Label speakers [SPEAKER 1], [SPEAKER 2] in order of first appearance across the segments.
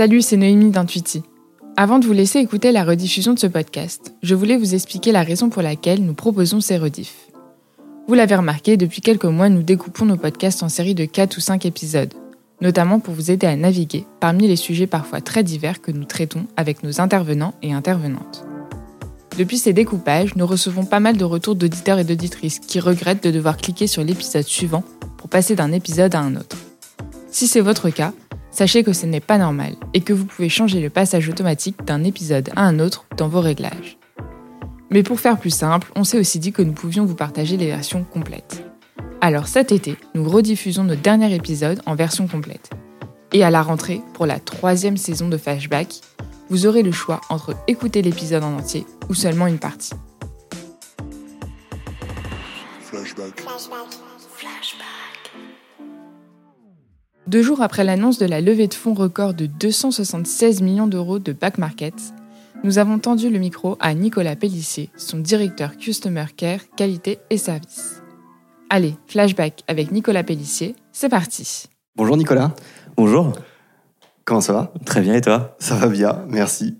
[SPEAKER 1] Salut, c'est Noémie d'Intuiti. Avant de vous laisser écouter la rediffusion de ce podcast, je voulais vous expliquer la raison pour laquelle nous proposons ces rediffs. Vous l'avez remarqué, depuis quelques mois, nous découpons nos podcasts en séries de 4 ou 5 épisodes, notamment pour vous aider à naviguer parmi les sujets parfois très divers que nous traitons avec nos intervenants et intervenantes. Depuis ces découpages, nous recevons pas mal de retours d'auditeurs et d'auditrices qui regrettent de devoir cliquer sur l'épisode suivant pour passer d'un épisode à un autre. Si c'est votre cas, sachez que ce n'est pas normal et que vous pouvez changer le passage automatique d'un épisode à un autre dans vos réglages. Mais pour faire plus simple, on s'est aussi dit que nous pouvions vous partager les versions complètes. Alors cet été, nous rediffusons notre dernier épisode en version complète. Et à la rentrée, pour la troisième saison de Flashback, vous aurez le choix entre écouter l'épisode en entier ou seulement une partie. Flashback. Deux jours après l'annonce de la levée de fonds record de 276 millions d'euros de Back Market, nous avons tendu le micro à Nicolas Pellissier, son directeur Customer Care, Qualité et Service. Allez, flashback avec Nicolas Pellissier, c'est parti.
[SPEAKER 2] Bonjour Nicolas.
[SPEAKER 3] Bonjour.
[SPEAKER 2] Comment ça va?
[SPEAKER 3] Très bien et toi?
[SPEAKER 2] Ça va bien, merci.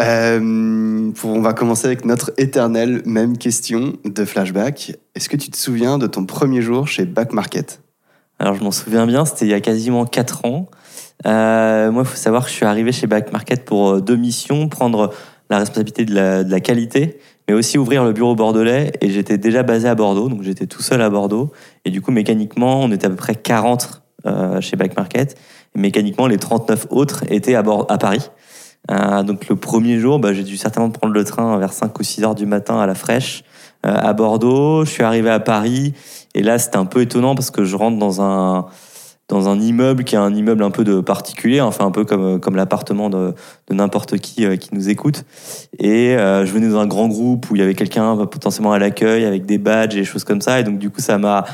[SPEAKER 2] Euh, on va commencer avec notre éternelle même question de flashback. Est-ce que tu te souviens de ton premier jour chez Back Market?
[SPEAKER 3] Alors je m'en souviens bien, c'était il y a quasiment 4 ans. Euh, moi, il faut savoir que je suis arrivé chez Back Market pour euh, deux missions, prendre la responsabilité de la, qualité, mais aussi ouvrir le bureau bordelais. Et j'étais déjà basé à Bordeaux, donc j'étais tout seul à Bordeaux. Et du coup, mécaniquement, on était à peu près 40 euh, chez Back Market. Et mécaniquement, les 39 autres étaient à, Paris. Donc le premier jour, bah, j'ai dû certainement prendre le train vers 5 ou 6 heures du matin à la fraîche à Bordeaux. Je suis arrivé à Paris et là c'était un peu étonnant parce que je rentre dans un dans un immeuble qui est un immeuble un peu de particulier, enfin un peu comme comme l'appartement de, n'importe qui euh, qui nous écoute. Et euh, je venais dans un grand groupe où il y avait quelqu'un potentiellement à l'accueil avec des badges et des choses comme ça. Et donc du coup ça m'a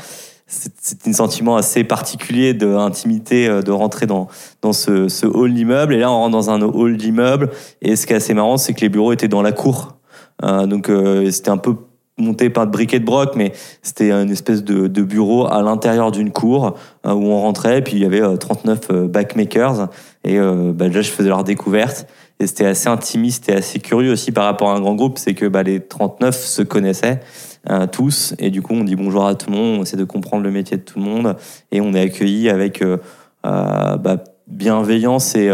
[SPEAKER 3] c'est un sentiment assez particulier d'intimité euh, de rentrer dans, dans ce, ce hall d'immeuble. Et là, on rentre dans un hall d'immeuble. Et ce qui est assez marrant, c'est que les bureaux étaient dans la cour. Euh, donc, euh, c'était un peu monté par de briquet de broc, mais c'était une espèce de, bureau à l'intérieur d'une cour euh, où on rentrait. Puis, il y avait 39 euh, backmakers. Et bah, là, je faisais leur découverte. Et c'était assez intimiste et assez curieux aussi par rapport à un grand groupe. C'est que bah, les 39 se connaissaient. Euh, tous. Et du coup, on dit bonjour à tout le monde, on essaie de comprendre le métier de tout le monde. Et on est accueilli avec euh, euh, bah, bienveillance et,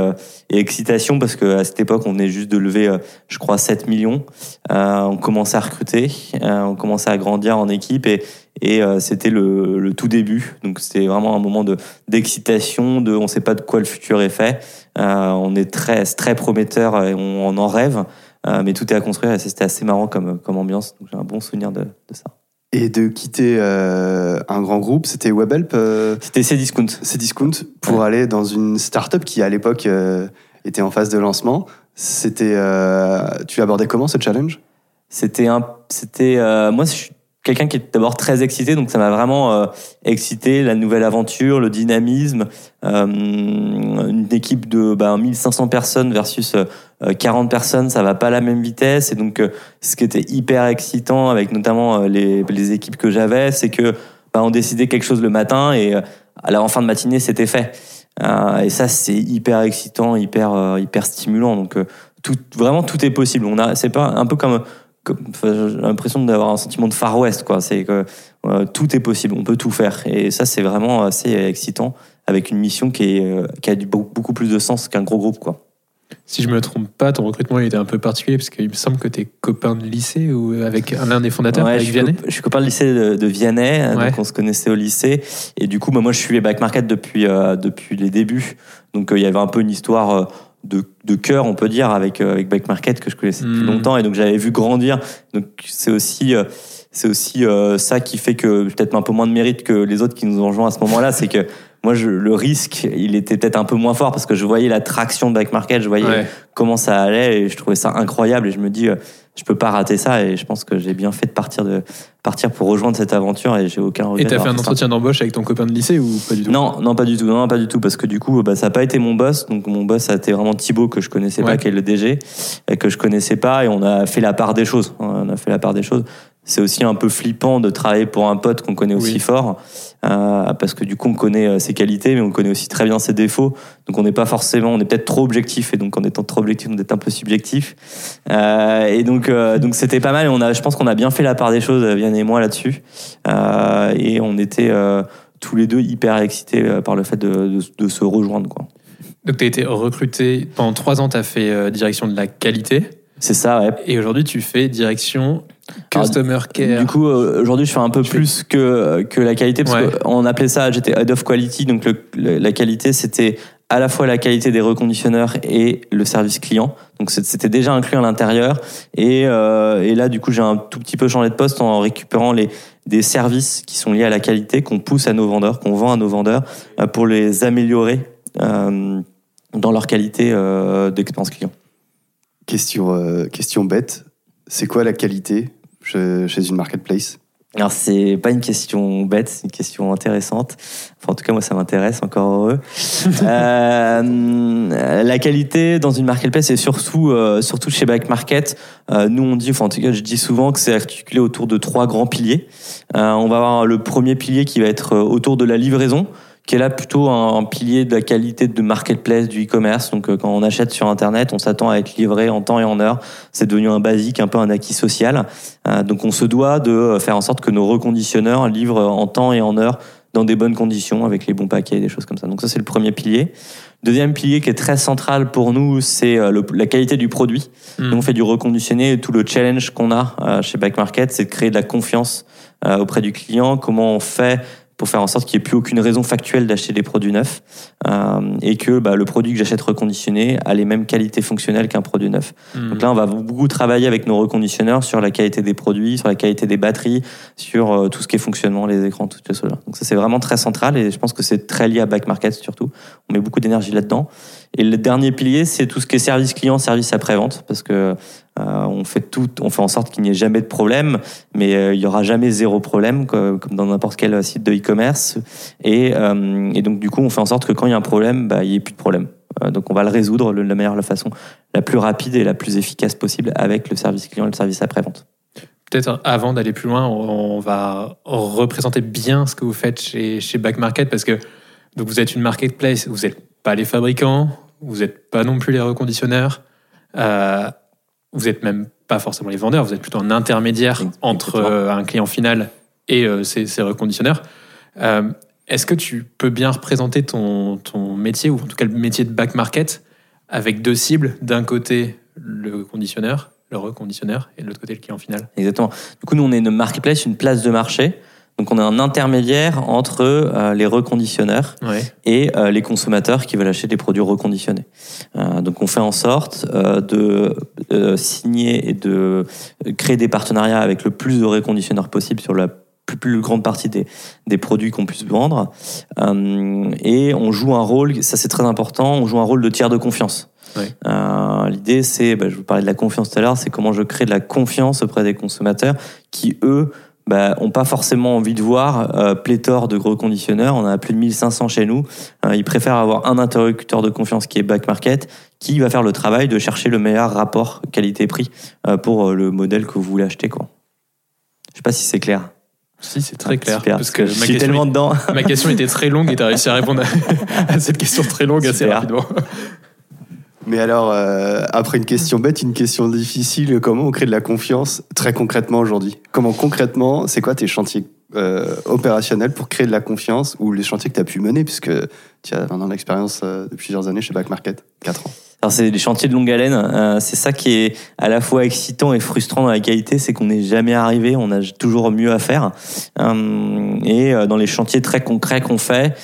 [SPEAKER 3] et, excitation parce qu'à cette époque, on venait juste de lever, je crois, 7 millions. on commençait à recruter, on commençait à grandir en équipe et, c'était le, tout début. Donc c'était vraiment un moment de d'excitation, de on sait pas de quoi le futur est fait. on est très très prometteur et on, en rêve. Euh, mais tout est à construire et c'était assez marrant comme, ambiance. Donc j'ai un bon souvenir de ça.
[SPEAKER 2] Et de quitter euh, un grand groupe, c'était Webhelp euh,
[SPEAKER 3] C'était Cdiscount.
[SPEAKER 2] Cdiscount, pour aller dans une start-up qui, à l'époque, était en phase de lancement. C'était, tu abordais comment ce challenge?
[SPEAKER 3] C'était un, c'était, moi, je suis quelqu'un qui est d'abord très excité, donc ça m'a vraiment euh, excité, la nouvelle aventure, le dynamisme, euh, une équipe de bah, 1500 personnes versus 40 euh, personnes, ça va pas à la même vitesse, et donc ce qui était hyper excitant avec notamment les, les équipes que j'avais, c'est que bah, on décidait quelque chose le matin et à la en fin de matinée c'était fait. et ça c'est hyper excitant, hyper hyper stimulant, donc tout, vraiment tout est possible. On a, c'est pas un peu comme j'ai l'impression d'avoir un sentiment de Far West, quoi. C'est que euh, tout est possible, on peut tout faire. Et ça, c'est vraiment assez excitant avec une mission qui, est, euh, qui a beaucoup plus de sens qu'un gros groupe, quoi.
[SPEAKER 4] Si je me trompe pas, ton recrutement il était un peu particulier parce qu'il me semble que tu es copain de lycée ou avec l'un des fondateurs, avec
[SPEAKER 3] je
[SPEAKER 4] Vianney.
[SPEAKER 3] Je suis copain de lycée de, de Vianney, donc on se connaissait au lycée. Et du coup, bah, moi, je suis back market depuis euh, depuis les débuts. Donc il y avait un peu une histoire de, de cœur, on peut dire, avec, euh, avec Back Market que je connaissais depuis hmm. longtemps et donc j'avais vu grandir. Donc c'est aussi, euh, c'est aussi euh, ça qui fait que peut-être un peu moins de mérite que les autres qui nous ont rejoints à ce moment-là, c'est que moi, je, le risque, il était peut-être un peu moins fort parce que je voyais la traction de Back Market, je voyais comment ça allait et je trouvais ça incroyable et je me dis, je peux pas rater ça et je pense que j'ai bien fait de partir de partir pour rejoindre cette aventure et j'ai aucun regret.
[SPEAKER 4] Et t'as fait un entretien d'embauche avec ton copain de lycée ou pas du tout?
[SPEAKER 3] Non, non pas du tout, non pas du tout parce que du coup bah, ça n'a pas été mon boss. Donc mon boss a été vraiment Thibaut que je connaissais pas qui est le DG et que je connaissais pas et on a fait la part des choses, on a fait la part des choses c'est aussi un peu flippant de travailler pour un pote qu'on connaît aussi
[SPEAKER 4] Oui.
[SPEAKER 3] fort, euh, parce que du coup on connaît euh, ses qualités, mais on connaît aussi très bien ses défauts. Donc on n'est pas forcément, on est peut-être trop objectif, et donc en étant trop objectif, on est un peu subjectif. Euh, et donc euh, donc c'était pas mal. Et on a, je pense qu'on a bien fait la part des choses, Vianne et moi là-dessus. Et on était tous les deux hyper excités par le fait de, de, de se rejoindre, quoi.
[SPEAKER 4] Donc, tu as été recruté pendant trois ans, tu as fait direction de la qualité.
[SPEAKER 3] C'est ça, ouais.
[SPEAKER 4] Et aujourd'hui, tu fais direction Customer Care.
[SPEAKER 3] Du coup, euh, aujourd'hui, je fais un peu
[SPEAKER 4] fais-
[SPEAKER 3] plus que, que la qualité, parce
[SPEAKER 4] Ouais.
[SPEAKER 3] qu'on appelait ça, j'étais Head of Quality, donc le- le- la qualité, c'était à la fois la qualité des reconditionneurs et le service client. Donc c'était déjà inclus à l'intérieur. Et, euh, et là, du coup, j'ai un tout petit peu changé de poste en récupérant les, des services qui sont liés à la qualité, qu'on pousse à nos vendeurs, qu'on vend à nos vendeurs, euh, pour les améliorer euh, dans leur qualité euh, d'expérience client.
[SPEAKER 2] Question, euh, question bête. C'est quoi la qualité chez, une marketplace?
[SPEAKER 3] Alors, c'est pas une question bête, c'est une question intéressante. Enfin, en tout cas, moi, ça m'intéresse, encore heureux. Euh, la qualité dans une marketplace, et surtout, euh, surtout chez Back Market, euh, nous, on dit, enfin, en tout cas, je dis souvent que c'est articulé autour de trois grands piliers. On va avoir le premier pilier qui va être autour de la livraison qui est là plutôt un, un pilier de la qualité de marketplace du e-commerce. Donc euh, quand on achète sur Internet, on s'attend à être livré en temps et en heure. C'est devenu un basique, un peu un acquis social. Euh, donc on se doit de faire en sorte que nos reconditionneurs livrent en temps et en heure dans des bonnes conditions, avec les bons paquets, des choses comme ça. Donc ça c'est le premier pilier. Deuxième pilier qui est très central pour nous, c'est euh, la qualité du produit.
[SPEAKER 4] Hmm.
[SPEAKER 3] Nous, on fait du reconditionné et tout le challenge qu'on a euh, chez Back Market, c'est de créer de la confiance euh, auprès du client. Comment on fait pour faire en sorte qu'il n'y ait plus aucune raison factuelle d'acheter des produits neufs euh, et que bah, le produit que j'achète reconditionné a les mêmes qualités fonctionnelles qu'un produit neuf.
[SPEAKER 4] Hmm.
[SPEAKER 3] Donc là, on va beaucoup travailler avec nos reconditionneurs sur la qualité des produits, sur la qualité des batteries, sur euh, tout ce qui est fonctionnement, les écrans, tout ça. Donc ça, c'est vraiment très central et je pense que c'est très lié à Back Market surtout. On met beaucoup d'énergie là-dedans. Et le dernier pilier, c'est tout ce qui est service client, service après-vente, parce que euh, on fait tout, on fait en sorte qu'il n'y ait jamais de problème, mais euh, il y aura jamais zéro problème, co- comme dans n'importe quel site de e-commerce. Et, euh, et donc du coup, on fait en sorte que quand il y a un problème, bah, il n'y ait plus de problème. Donc on va le résoudre de la meilleure façon, la plus rapide et la plus efficace possible avec le service client et le service après-vente.
[SPEAKER 4] Peut-être avant d'aller plus loin, on va représenter bien ce que vous faites chez, chez Back Market parce que donc vous êtes une marketplace, vous n'êtes pas les fabricants, vous n'êtes pas non plus les reconditionneurs, euh, vous n'êtes même pas forcément les vendeurs, vous êtes plutôt un intermédiaire
[SPEAKER 3] Exactement.
[SPEAKER 4] entre euh, un client final et euh, ses, ses reconditionneurs. Est-ce que tu peux bien représenter ton, ton métier, ou en tout cas le métier de Back Market, avec deux cibles? D'un côté, le conditionneur, le reconditionneur, et de l'autre côté, le client final
[SPEAKER 3] Exactement. Du coup, nous, on est une marketplace, une place de marché. Donc, on est un intermédiaire entre euh, les reconditionneurs
[SPEAKER 4] Ouais.
[SPEAKER 3] et euh, les consommateurs qui veulent acheter des produits reconditionnés. Euh, donc on fait en sorte de signer et de créer des partenariats avec le plus de reconditionneurs possible sur la plus, plus grande partie des, des produits qu'on puisse vendre. Et on joue un rôle, ça c'est très important, on joue un rôle de tiers de confiance. Euh, L'idée, c'est, bah, je vous parlais de la confiance tout à l'heure, c'est comment je crée de la confiance auprès des consommateurs qui, eux, bah, ont pas forcément envie de voir euh, pléthore de reconditionneurs. On en a plus de 1500 chez nous. Euh, ils préfèrent avoir un interlocuteur de confiance qui est Back Market, qui va faire le travail de chercher le meilleur rapport qualité-prix euh, pour euh, le modèle que vous voulez acheter. Quoi. Je sais pas si c'est clair.
[SPEAKER 4] Si, c'est très clair.
[SPEAKER 3] Super,
[SPEAKER 4] parce que
[SPEAKER 3] je
[SPEAKER 4] ma
[SPEAKER 3] suis
[SPEAKER 4] question,
[SPEAKER 3] tellement dedans.
[SPEAKER 4] ma question était très longue et tu as réussi à répondre à, à cette question très longue assez rapidement.
[SPEAKER 2] Mais alors, euh, après une question bête, une question difficile, comment on crée de la confiance très concrètement aujourd'hui? Comment concrètement, c'est quoi tes chantiers euh, opérationnels pour créer de la confiance ou les chantiers que tu pu mener? Puisque tu as maintenant l'expérience euh, de plusieurs années chez Back Market 4 ans.
[SPEAKER 3] C'est des chantiers de longue haleine. Euh, c'est ça qui est à la fois excitant et frustrant dans la qualité, c'est qu'on n'est jamais arrivé, on a toujours mieux à faire. Euh, et euh, dans les chantiers très concrets qu'on fait,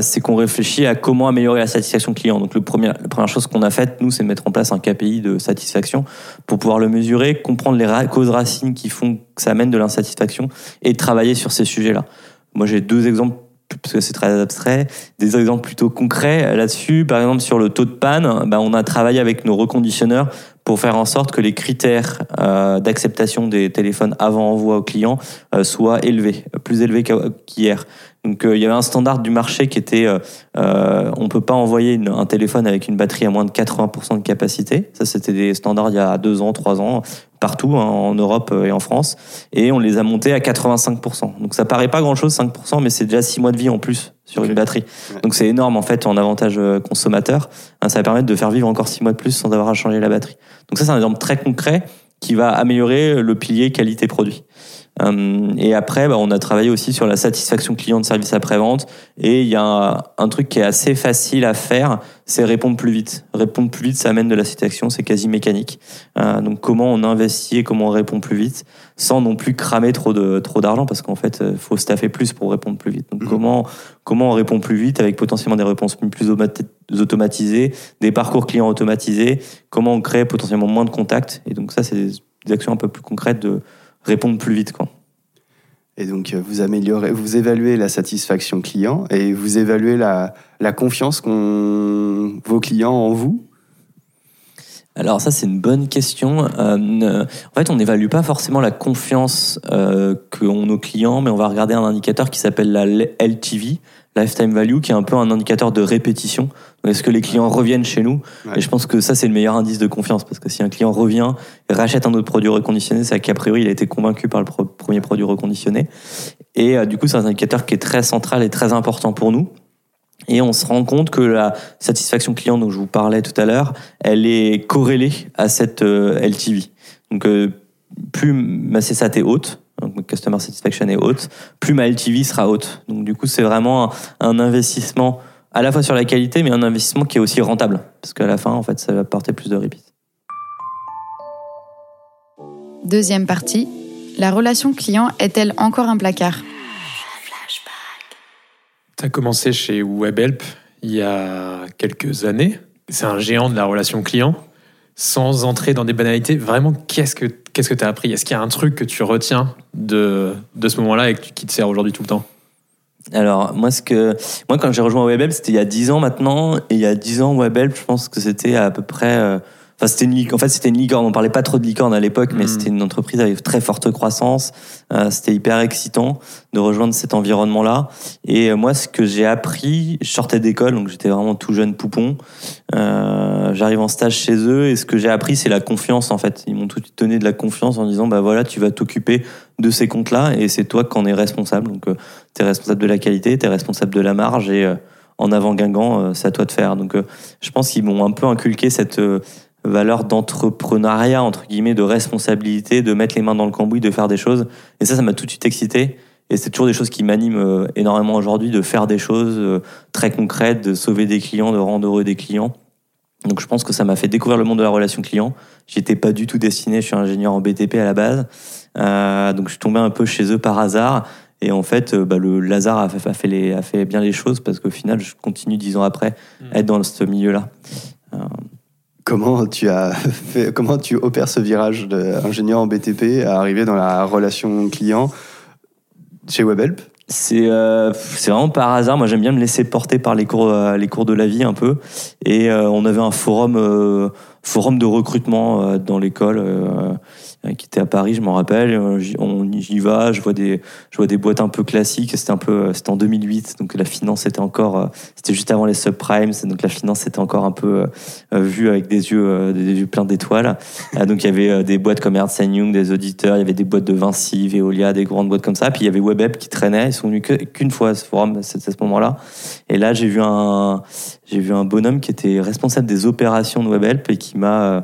[SPEAKER 3] c'est qu'on réfléchit à comment améliorer la satisfaction client. Donc le premier, la première chose qu'on a faite, nous, c'est de mettre en place un KPI de satisfaction pour pouvoir le mesurer, comprendre les causes racines qui font que ça amène de l'insatisfaction et travailler sur ces sujets-là. Moi, j'ai deux exemples parce que c'est très abstrait, des exemples plutôt concrets là-dessus. Par exemple, sur le taux de panne, bah, on a travaillé avec nos reconditionneurs pour faire en sorte que les critères euh, d'acceptation des téléphones avant envoi au client euh, soient élevés, plus élevés qu'hier. Donc euh, il y avait un standard du marché qui était euh, euh, on peut pas envoyer une- un téléphone avec une batterie à moins de 80% de capacité. Ça c'était des standards il y a deux ans, trois ans partout hein, en Europe et en France et on les a montés à 85%. Donc ça paraît pas grand-chose 5% mais c'est déjà six mois de vie en plus sur une batterie.
[SPEAKER 2] Ouais.
[SPEAKER 3] Donc c'est énorme en fait en avantage consommateur. Hein, Ça va permettre de faire vivre encore six mois de plus sans avoir à changer la batterie. Donc ça c'est un exemple très concret qui va améliorer le pilier qualité-produit. Euh, et après, bah, on a travaillé aussi sur la satisfaction client de service après-vente. Et il y a un, un truc qui est assez facile à faire, c'est répondre plus vite. Répondre plus vite, ça amène de la satisfaction, c'est quasi mécanique. Euh, donc comment on investit et comment on répond plus vite, sans non plus cramer trop de trop d'argent, parce qu'en fait, il faut staffer plus pour répondre plus vite. Donc
[SPEAKER 2] Mhm.
[SPEAKER 3] comment comment on répond plus vite avec potentiellement des réponses plus automati- automatisées, des parcours clients automatisés, comment on crée potentiellement moins de contacts? Et donc ça, c'est des, des actions un peu plus concrètes de répondre plus vite. Quoi.
[SPEAKER 2] Et donc, euh, vous améliorez, vous évaluez la satisfaction client et vous évaluez la, la confiance qu'ont vos clients en vous.
[SPEAKER 3] Alors ça, c'est une bonne question. Euh, en fait, on n'évalue pas forcément la confiance euh, qu'ont nos clients, mais on va regarder un indicateur qui s'appelle la LTV, Lifetime Value, qui est un peu un indicateur de répétition. Est-ce que les clients reviennent chez nous
[SPEAKER 2] Ouais.
[SPEAKER 3] Et je pense que ça, c'est le meilleur indice de confiance, parce que si un client revient et rachète un autre produit reconditionné, c'est qu'a priori, il a été convaincu par le premier produit reconditionné. Et euh, du coup, c'est un indicateur qui est très central et très important pour nous. Et on se rend compte que la satisfaction client dont je vous parlais tout à l'heure, elle est corrélée à cette euh, LTV. Donc, euh, plus ma CSAT est haute, donc ma Customer Satisfaction est haute, plus ma LTV sera haute. Donc, du coup, c'est vraiment un, investissement à la fois sur la qualité, mais un investissement qui est aussi rentable. Parce qu'à la fin, en fait, ça va apporter plus de repeat.
[SPEAKER 5] Deuxième partie, la relation client est-elle encore un placard?
[SPEAKER 4] Tu as commencé chez WebHelp il y a quelques années. C'est un géant de la relation client. Sans entrer dans des banalités, vraiment, qu'est-ce que qu'est-ce que tu as appris? Est-ce qu'il y a un truc que tu retiens de, de ce moment-là et qui te sert aujourd'hui tout le temps?
[SPEAKER 3] Alors, moi, ce que, moi, quand j'ai rejoint WebHelp, c'était il y a 10 ans maintenant. Et il y a 10 ans, WebHelp, je pense que c'était à peu près. Enfin, c'était une, lic- en fait, c'était une licorne. On parlait pas trop de licorne à l'époque, mais
[SPEAKER 4] Mm.
[SPEAKER 3] c'était une entreprise avec très forte croissance. Euh, c'était hyper excitant de rejoindre cet environnement-là. Et euh, moi, ce que j'ai appris, je sortais d'école, donc j'étais vraiment tout jeune poupon. Euh, J'arrive en stage chez eux, et ce que j'ai appris, c'est la confiance, en fait. Ils m'ont tout de suite donné de la confiance en disant, bah voilà, tu vas t'occuper de ces comptes-là, et c'est toi qui en es responsable. Donc, euh, tu es responsable de la qualité, tu es responsable de la marge et euh, en avant Guingamp, euh, c'est à toi de faire. Donc euh, je pense qu'ils m'ont un peu inculqué cette euh, valeur d'entrepreneuriat, entre guillemets, de responsabilité, de mettre les mains dans le cambouis, de faire des choses. Et ça, ça m'a tout de suite excité. Et c'est toujours des choses qui m'animent euh, énormément aujourd'hui, de faire des choses euh, très concrètes, de sauver des clients, de rendre heureux des clients. Donc je pense que ça m'a fait découvrir le monde de la relation client. J'étais pas du tout destiné, je suis ingénieur en BTP à la base. Euh, donc je suis tombé un peu chez eux par hasard. Et en fait, bah, le Lazare a fait, a fait les- a fait bien les choses parce qu'au final, je continue dix ans après à être dans ce milieu-là.
[SPEAKER 2] Comment tu as fait, comment tu opères ce virage d'ingénieur en BTP à arriver dans la relation client chez WebHelp?
[SPEAKER 3] C'est euh, vraiment par hasard. Moi, j'aime bien me laisser porter par les cours, euh, les cours de la vie un peu. Et euh, on avait un forum, euh, forum de recrutement euh, dans l'école euh, qui était à Paris, je m'en rappelle. Euh, On j'y va, je vois des, je vois des boîtes un peu classiques. C'était un peu, c'était en 2008, donc la finance était encore, c'était juste avant les subprimes, donc la finance était encore un peu vue avec des yeux, des yeux pleins d'étoiles. Donc il y avait des boîtes comme Ernst Young, des auditeurs, il y avait des boîtes de Vinci, Veolia, des grandes boîtes comme ça. Puis il y avait WebHelp qui traînait. Ils sont venus qu'une fois à ce forum, c'est à ce moment-là. Et là, j'ai vu un, j'ai vu un bonhomme qui était responsable des opérations de WebHelp et qui m'a, euh,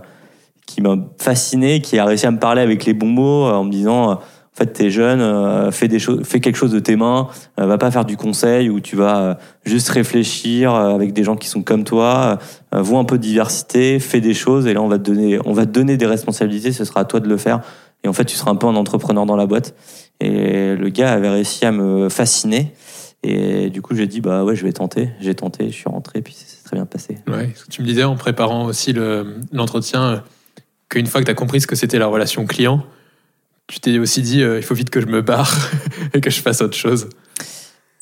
[SPEAKER 3] qui m'a fasciné, qui a réussi à me parler avec les bons mots euh, en me disant. euh, En fait, t'es jeune, fais des choses, fais quelque chose de tes mains. va pas faire du conseil où tu vas juste réfléchir avec des gens qui sont comme toi. Vois un peu de diversité, fais des choses et là on va te donner, on va te donner des responsabilités. Ce sera à toi de le faire. Et en fait, tu seras un peu un entrepreneur dans la boîte. Et le gars avait réussi à me fasciner. Et du coup, j'ai dit bah ouais, je vais tenter. J'ai tenté, je suis rentré, puis c'est très
[SPEAKER 4] tu me disais en préparant aussi le- l'entretien, euh, qu'une fois que tu as compris ce que c'était la relation client, tu t'es aussi dit euh, il faut vite que je me barre et que je fasse autre chose.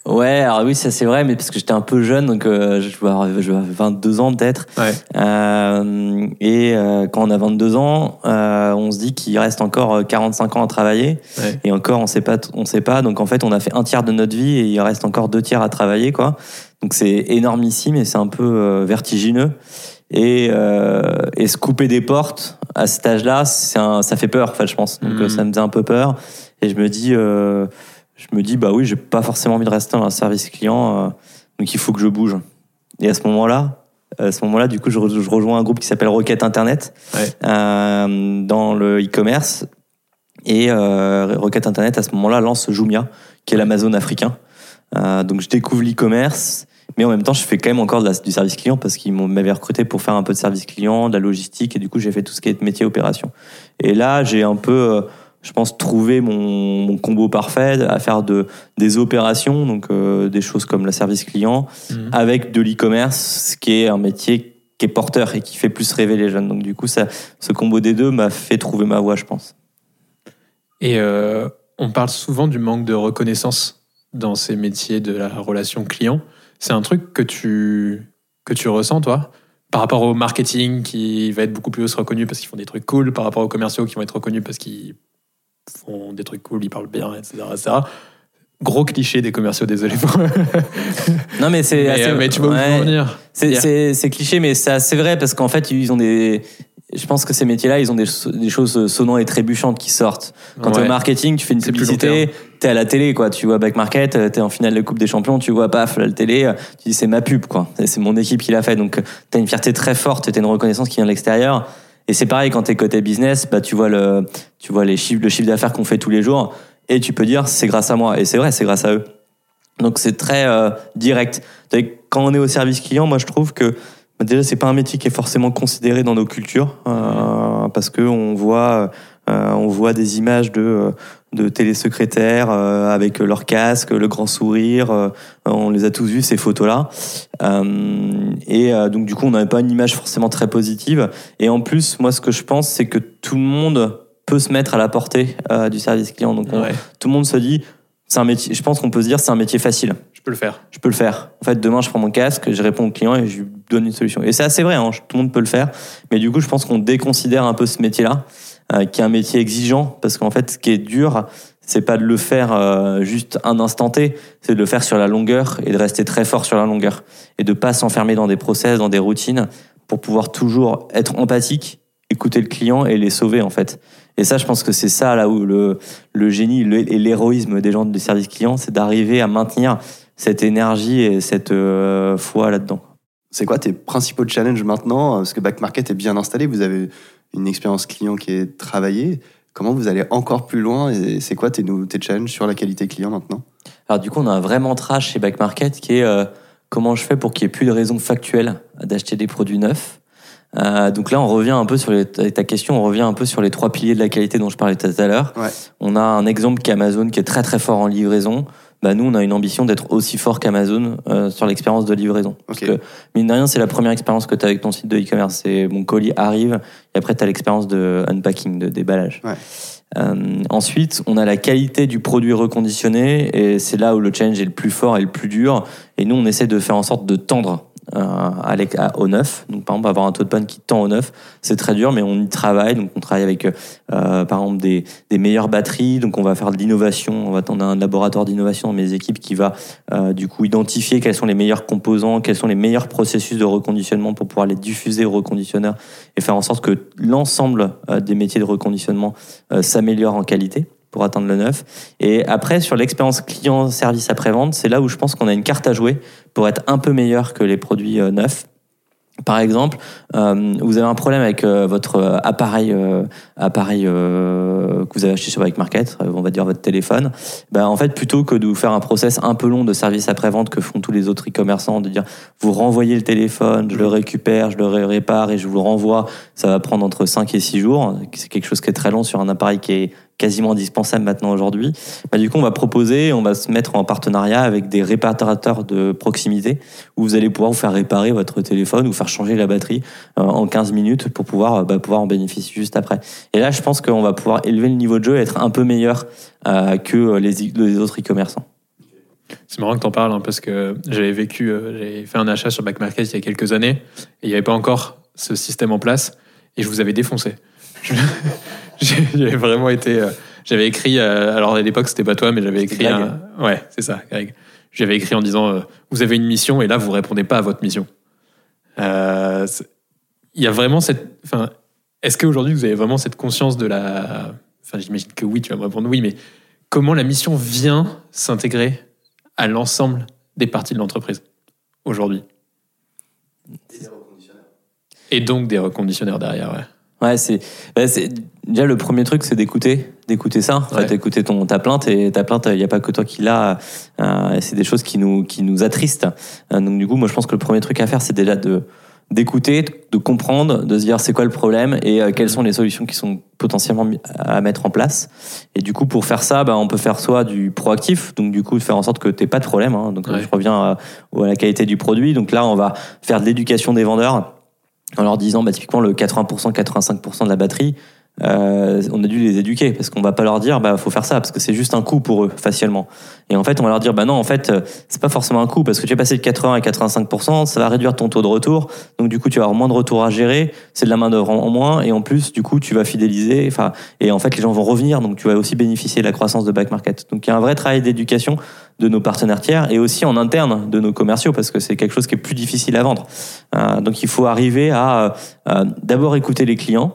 [SPEAKER 3] Ouais, alors oui, ça c'est vrai, mais parce que j'étais un peu jeune, donc euh, je avoir je dois avoir 22 ans peut-être.
[SPEAKER 4] Ouais.
[SPEAKER 3] Euh, et euh, quand on a 22 ans, euh, on se dit qu'il reste encore 45 ans à travailler.
[SPEAKER 4] Ouais.
[SPEAKER 3] Et encore, on sait pas, on sait pas. Donc en fait, on a fait un tiers de notre vie et il reste encore deux tiers à travailler, quoi. Donc c'est énormissime et c'est un peu euh, vertigineux. Et, euh, et se couper des portes à cet âge-là, c'est un- ça fait peur, en fait, je pense. Donc euh, ça me faisait un peu peur. Et je me dis, euh, je me dis, bah oui, j'ai pas forcément envie de rester dans un service client, euh, donc il faut que je bouge. Et à ce moment-là, à ce moment-là, du coup, je, re- je rejoins un groupe qui s'appelle Rocket Internet
[SPEAKER 4] Ouais.
[SPEAKER 3] euh, dans le e-commerce. Et euh, Rocket Internet, à ce moment-là, lance Jumia, qui est l'Amazon africain. Euh, donc je découvre l'e-commerce, mais en même temps, je fais quand même encore de la- du service client parce qu'ils m'avaient recruté pour faire un peu de service client, de la logistique, et du coup, j'ai fait tout ce qui est métier opération. Et là, j'ai un peu, je pense, trouvé mon, mon combo parfait à faire de, des opérations, donc euh, des choses comme le service client,
[SPEAKER 4] Mhm.
[SPEAKER 3] avec de l'e-commerce, ce qui est un métier qui est porteur et qui fait plus rêver les jeunes. Donc du coup, ça, ce combo des deux m'a fait trouver ma voie, je pense.
[SPEAKER 4] Et euh, on parle souvent du manque de reconnaissance dans ces métiers de la relation client. C'est un truc que tu, que tu ressens, toi Par rapport au marketing qui va être beaucoup plus reconnu parce qu'ils font des trucs cool, par rapport aux commerciaux qui vont être reconnus parce qu'ils font des trucs cool, ils parlent bien, etc. etc. Gros cliché des commerciaux, désolé. pour-
[SPEAKER 3] Non, mais c'est
[SPEAKER 4] mais,
[SPEAKER 3] assez-
[SPEAKER 4] euh, mais tu
[SPEAKER 3] ouais.
[SPEAKER 4] en venir.
[SPEAKER 3] C'est, cliché, mais c'est assez vrai parce qu'en fait, ils ont des. Je pense que ces métiers-là, ils ont des, des choses sonnantes et trébuchantes qui sortent. Quand t'es
[SPEAKER 4] Ouais.
[SPEAKER 3] au marketing, tu fais une publicité, t'es à la télé, quoi. Tu vois Back Market, euh, t'es en finale de Coupe des Champions, tu vois, paf, la télé, euh, tu dis c'est ma pub, quoi. C'est- mon équipe qui l'a fait. Donc, t'as une fierté très forte, t'as une reconnaissance qui vient de l'extérieur. Et c'est pareil quand t'es côté business, bah, tu vois le, tu vois les chiffres, le chiffre d'affaires qu'on fait tous les jours et tu peux dire c'est grâce à moi. Et c'est vrai, c'est grâce à eux. Donc c'est très euh, direct. Quand on est au service client, moi je trouve que bah, déjà c'est pas un métier qui est forcément considéré dans nos cultures euh, parce que on voit euh, on voit des images de de télésecrétaires euh, avec leur casque, le grand sourire. euh, on les a tous vus ces photos là. et euh, donc du coup on n'avait pas une image forcément très positive. Et en plus moi ce que je pense c'est que tout le monde peut se mettre à la portée euh, du service client. Donc on-
[SPEAKER 4] Ouais,
[SPEAKER 3] tout le monde se dit c'est un métier. Je pense qu'on peut se dire c'est un métier facile
[SPEAKER 4] je peux le faire.
[SPEAKER 3] je peux le faire. En fait, demain, je prends mon casque, je réponds au client et je lui donne une solution. Et c'est assez vrai, hein, tout le monde peut le faire. Mais du coup, je pense qu'on déconsidère un peu ce métier-là, euh, qui est un métier exigeant, parce qu'en fait, ce qui est dur, c'est pas de le faire euh, juste un instant T, c'est de le faire sur la longueur et de rester très fort sur la longueur. Et de pas s'enfermer dans des process, dans des routines, pour pouvoir toujours être empathique, écouter le client et les sauver, en fait. Et ça, je pense que c'est ça, là où le, génie et l'héroïsme des gens du service client, c'est d'arriver à maintenir cette énergie et cette euh, foi là-dedans.
[SPEAKER 2] C'est quoi tes principaux challenges maintenant? Parce que Back Market est bien installé, vous avez une expérience client qui est travaillée. Comment vous allez encore plus loin et c'est quoi tes, tes challenges sur la qualité client maintenant?
[SPEAKER 3] Alors du coup, on a un vrai mantra chez Back Market qui est euh, comment je fais pour qu'il n'y ait plus de raison factuelle d'acheter des produits neufs? Euh, donc là, on revient un peu sur les, ta question, on revient un peu sur les trois piliers de la qualité dont je parlais tout à l'heure.
[SPEAKER 2] Ouais.
[SPEAKER 3] On a un exemple qui est Amazon qui est très très fort en livraison. Bah, nous, on a une ambition d'être aussi fort qu'Amazon euh, sur l'expérience de livraison. Parce
[SPEAKER 2] Ok.
[SPEAKER 3] que, mine de rien, c'est la première expérience que tu as avec ton site de e-commerce. C'est mon colis arrive et après, tu as l'expérience de unpacking, de déballage.
[SPEAKER 2] Ouais.
[SPEAKER 3] Euh, ensuite, on a la qualité du produit reconditionné et c'est là où le challenge est le plus fort et le plus dur. Et nous, on essaie de faire en sorte de tendre l'ec- à- au neuf. Donc, par exemple, avoir un taux de panne qui tend au neuf, c'est très dur, mais on y travaille. Donc, on travaille avec, euh, par exemple, des, meilleures batteries. Donc, on va faire de l'innovation. On va on a un laboratoire d'innovation dans mes équipes qui va, euh, du coup, identifier quels sont les meilleurs composants, quels sont les meilleurs processus de reconditionnement pour pouvoir les diffuser aux reconditionneurs et faire en sorte que l'ensemble euh, des métiers de reconditionnement euh, s'améliore en qualité pour atteindre le neuf. Et après, sur l'expérience client service après-vente, c'est là où je pense qu'on a une carte à jouer pour être un peu meilleur que les produits euh, neufs. Par exemple, euh, vous avez un problème avec euh, votre euh, appareil, euh, appareil que vous avez acheté sur Bike Market, on va dire votre téléphone. Ben, en fait, plutôt que de vous faire un process un peu long de service après-vente que font tous les autres e-commerçants, de dire vous renvoyez le téléphone, je le récupère, je le ré- répare et je vous le renvoie, ça va prendre entre 5 et 6 jours. C'est quelque chose qui est très long sur un appareil qui est quasiment indispensable maintenant aujourd'hui. Bah, du coup, on va proposer, on va se mettre en partenariat avec des réparateurs de proximité où vous allez pouvoir vous faire réparer votre téléphone ou faire changer la batterie euh, en 15 minutes pour pouvoir, euh, bah, pouvoir en bénéficier juste après. Et là, je pense qu'on va pouvoir élever le niveau de jeu et être un peu meilleur euh, que les, autres e-commerçants.
[SPEAKER 4] C'est marrant que t'en parles hein, parce que j'avais vécu, euh, j'ai fait un achat sur Back Market il y a quelques années et il n'y avait pas encore ce système en place et je vous avais défoncé. J'ai- J'avais vraiment été. euh, j'avais écrit, euh, alors à l'époque c'était pas toi, mais j'avais écrit.
[SPEAKER 3] Greg.
[SPEAKER 4] un- ouais, c'est ça, Greg. J'avais écrit en disant euh, vous avez une mission et là vous répondez pas à votre mission. Euh, Il y a vraiment cette. Enfin, est-ce qu'aujourd'hui vous avez vraiment cette conscience de la. Enfin, j'imagine que oui, tu vas me répondre oui, mais comment la mission vient s'intégrer à l'ensemble des parties de l'entreprise aujourd'hui? Et donc des reconditionneurs derrière, ouais.
[SPEAKER 3] Ouais, c'est, bah, c'est déjà le premier truc, c'est d'écouter, d'écouter ça. En fait, écouter ton ta plainte et ta plainte, il n'y a pas que toi qui l'as. euh, c'est des choses qui nous qui nous attristent. Euh, donc du coup, moi, je pense que le premier truc à faire, c'est déjà de d'écouter, de comprendre, de se dire c'est quoi le problème et euh, quelles sont les solutions qui sont potentiellement à mettre en place. Et du coup, pour faire ça, bah, on peut faire soit du proactif, donc du coup de faire en sorte que t'aies pas de problème. Hein, donc
[SPEAKER 4] Ouais.
[SPEAKER 3] je reviens à, à la qualité du produit. Donc là, on va faire de l'éducation des vendeurs en leur disant bah, typiquement le 80%, 85% de la batterie, euh, on a dû les éduquer parce qu'on va pas leur dire bah faut faire ça parce que c'est juste un coût pour eux facialement. Et en fait on va leur dire bah non en fait euh, c'est pas forcément un coût parce que tu es passé de 80 à 85%, ça va réduire ton taux de retour. Donc du coup tu vas avoir moins de retours à gérer, c'est de la main d'œuvre en moins et en plus du coup tu vas fidéliser. Enfin et en fait les gens vont revenir donc tu vas aussi bénéficier de la croissance de back market. Donc il y a un vrai travail d'éducation de nos partenaires tiers et aussi en interne de nos commerciaux parce que c'est quelque chose qui est plus difficile à vendre. Euh, donc il faut arriver à euh, d'abord écouter les clients,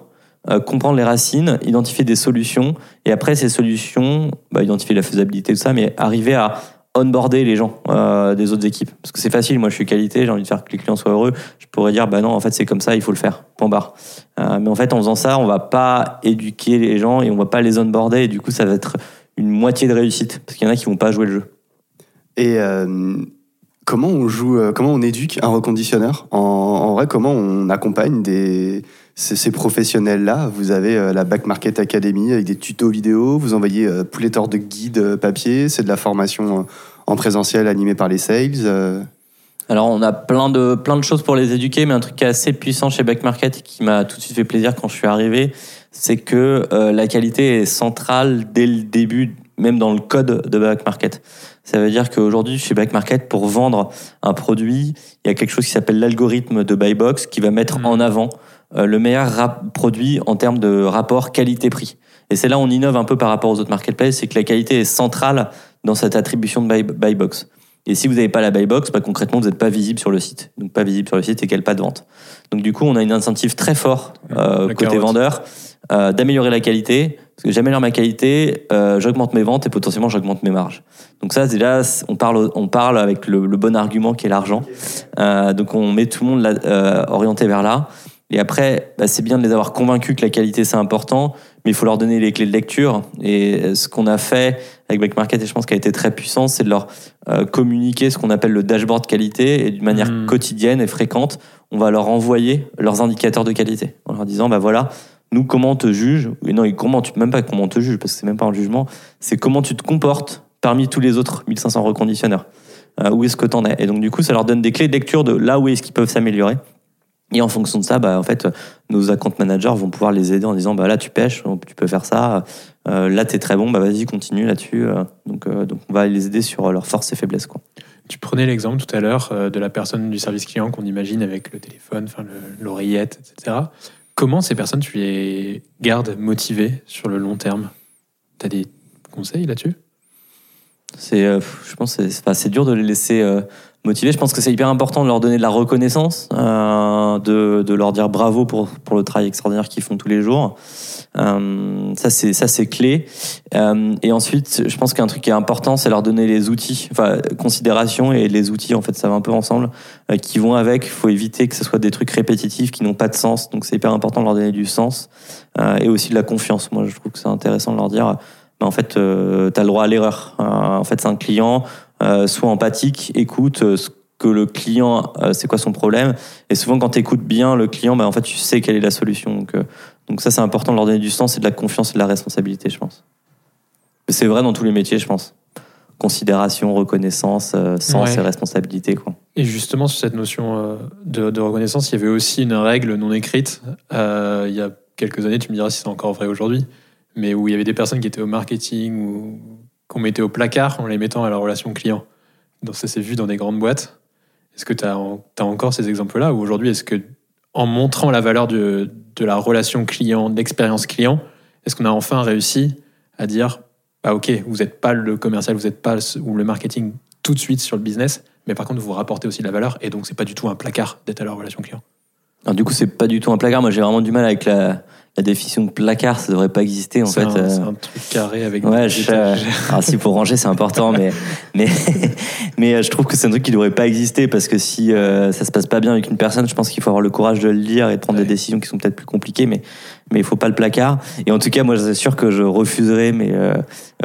[SPEAKER 3] euh, comprendre les racines, identifier des solutions et après ces solutions, bah, identifier la faisabilité tout ça, mais arriver à onboarder les gens euh, des autres équipes parce que c'est facile. Moi je suis qualité, j'ai envie de faire que les clients soient heureux. Je pourrais dire bah non en fait c'est comme ça, il faut le faire. Point barre. Euh, mais en fait en faisant ça, on va pas éduquer les gens et on va pas les onboarder et du coup ça va être une moitié de réussite parce qu'il y en a qui vont pas jouer le jeu.
[SPEAKER 2] Et comment on joue, euh, comment on éduque un reconditionneur en, vrai, comment on accompagne ces, professionnels-là? Vous avez euh, la Back Market Academy avec des tutos vidéo, vous envoyez euh, pléthore de guides euh, papier, c'est de la formation euh, en présentiel animée par les sales. euh.
[SPEAKER 3] Alors on a plein de plein de choses pour les éduquer, mais un truc qui est assez puissant chez Back Market et qui m'a tout de suite fait plaisir quand je suis arrivé, c'est que euh, la qualité est centrale dès le début, même dans le code de Back Market. Ça veut dire qu'aujourd'hui chez Back Market, pour vendre un produit, il y a quelque chose qui s'appelle l'algorithme de Buybox qui va mettre
[SPEAKER 4] Mhm.
[SPEAKER 3] en avant euh, le meilleur produit en termes de rapport qualité-prix. Et c'est là où on innove un peu par rapport aux autres marketplaces, c'est que la qualité est centrale dans cette attribution de buy, buy box. Et si vous n'avez pas la buy box, bah, concrètement, vous n'êtes pas visible sur le site. Donc pas visible sur le site, égale pas de vente. Donc du coup, on a une incentive très fort euh, côté
[SPEAKER 4] carotte.
[SPEAKER 3] vendeur euh, d'améliorer la qualité. Parce que j'améliore ma qualité, euh, j'augmente mes ventes et potentiellement j'augmente mes marges. Donc ça, déjà, on parle, on parle avec le, le bon argument qui est l'argent. Euh, donc on met tout le monde là, euh, orienté vers là. Et après, bah, c'est bien de les avoir convaincus que la qualité c'est important, mais il faut leur donner les clés de lecture. Et ce qu'on a fait avec Back Market, et je pense qu'il a été très puissant, c'est de leur communiquer ce qu'on appelle le dashboard qualité et d'une manière
[SPEAKER 4] Mhm.
[SPEAKER 3] quotidienne et fréquente, on va leur envoyer leurs indicateurs de qualité en leur disant bah voilà, nous comment on te juge et non, comment tu même pas comment te juge parce que c'est même pas un jugement, c'est comment tu te comportes parmi tous les autres 1500 reconditionneurs. Euh, où est-ce que tu en es Et donc du coup, ça leur donne des clés de lecture de là où est-ce qu'ils peuvent s'améliorer. Et en fonction de ça, bah, en fait, nos account managers vont pouvoir les aider en disant bah là tu pêches, tu peux faire ça, euh, là t'es très bon, bah vas-y continue là-dessus. Euh, donc, donc on va les aider sur leurs forces et faiblesses quoi.
[SPEAKER 4] Tu prenais l'exemple tout à l'heure de la personne du service client qu'on imagine avec le téléphone, l'oreillette, etc. Comment ces personnes, tu les gardes motivées sur le long terme? Tu as des conseils là-dessus?
[SPEAKER 3] C'est, euh, je pense, c'est enfin, dur de les laisser euh, motiver. Je pense que c'est hyper important de leur donner de la reconnaissance, euh, de, leur dire bravo pour, le travail extraordinaire qu'ils font tous les jours. Euh, ça, c'est clé. Euh, et ensuite, je pense qu'un truc qui est important, c'est leur donner les outils, enfin, considération et les outils. En fait, ça va un peu ensemble, qui vont avec. Il faut éviter que ce soit des trucs répétitifs qui n'ont pas de sens. Donc, c'est hyper important de leur donner du sens et aussi de la confiance. Moi, je trouve que c'est intéressant de leur dire. Bah, en fait, tu as le droit à l'erreur. En fait, c'est un client, sois empathique, écoute euh, ce que le client, euh, c'est quoi son problème. Et souvent, quand tu écoutes bien le client, bah, en fait, tu sais quelle est la solution. Donc, euh, donc ça, c'est important de leur donner du sens et de la confiance et de la responsabilité, je pense. C'est vrai dans tous les métiers, je pense. Considération, reconnaissance, euh, sens
[SPEAKER 4] Ouais.
[SPEAKER 3] et responsabilité. Quoi.
[SPEAKER 4] Et justement, sur cette notion euh, de, de reconnaissance, il y avait aussi une règle non écrite. euh, il y a quelques années, tu me diras si c'est encore vrai aujourd'hui, mais où il y avait des personnes qui étaient au marketing ou qu'on mettait au placard en les mettant à la relation client. dans- ça s'est vu dans des grandes boîtes. Est-ce que tu as, encore ces exemples-là Ou aujourd'hui, est-ce que en montrant la valeur de, la relation client, de l'expérience client, est-ce qu'on a enfin réussi à dire bah ok, vous n'êtes pas le commercial, vous n'êtes pas le- ou le marketing tout de suite sur le business, mais par contre vous rapportez aussi de la valeur et donc c'est pas du tout un placard d'être à la relation client?
[SPEAKER 3] Du coup, c'est pas du tout un placard. Moi, j'ai vraiment du mal avec la, la définition de placard. Ça devrait pas exister, en fait.
[SPEAKER 4] un,
[SPEAKER 3] Euh,
[SPEAKER 4] c'est un truc carré avec
[SPEAKER 3] Ouais,
[SPEAKER 4] des
[SPEAKER 3] je, alors si pour ranger c'est important, mais mais mais euh, je trouve que c'est un truc qui devrait pas exister parce que si euh, ça se passe pas bien avec une personne, je pense qu'il faut avoir le courage de le lire et de prendre
[SPEAKER 4] Ouais.
[SPEAKER 3] des décisions qui sont peut-être plus compliquées, mais mais il faut pas le placard. Et en tout cas, moi, c'est sûr que je refuserai, mais euh,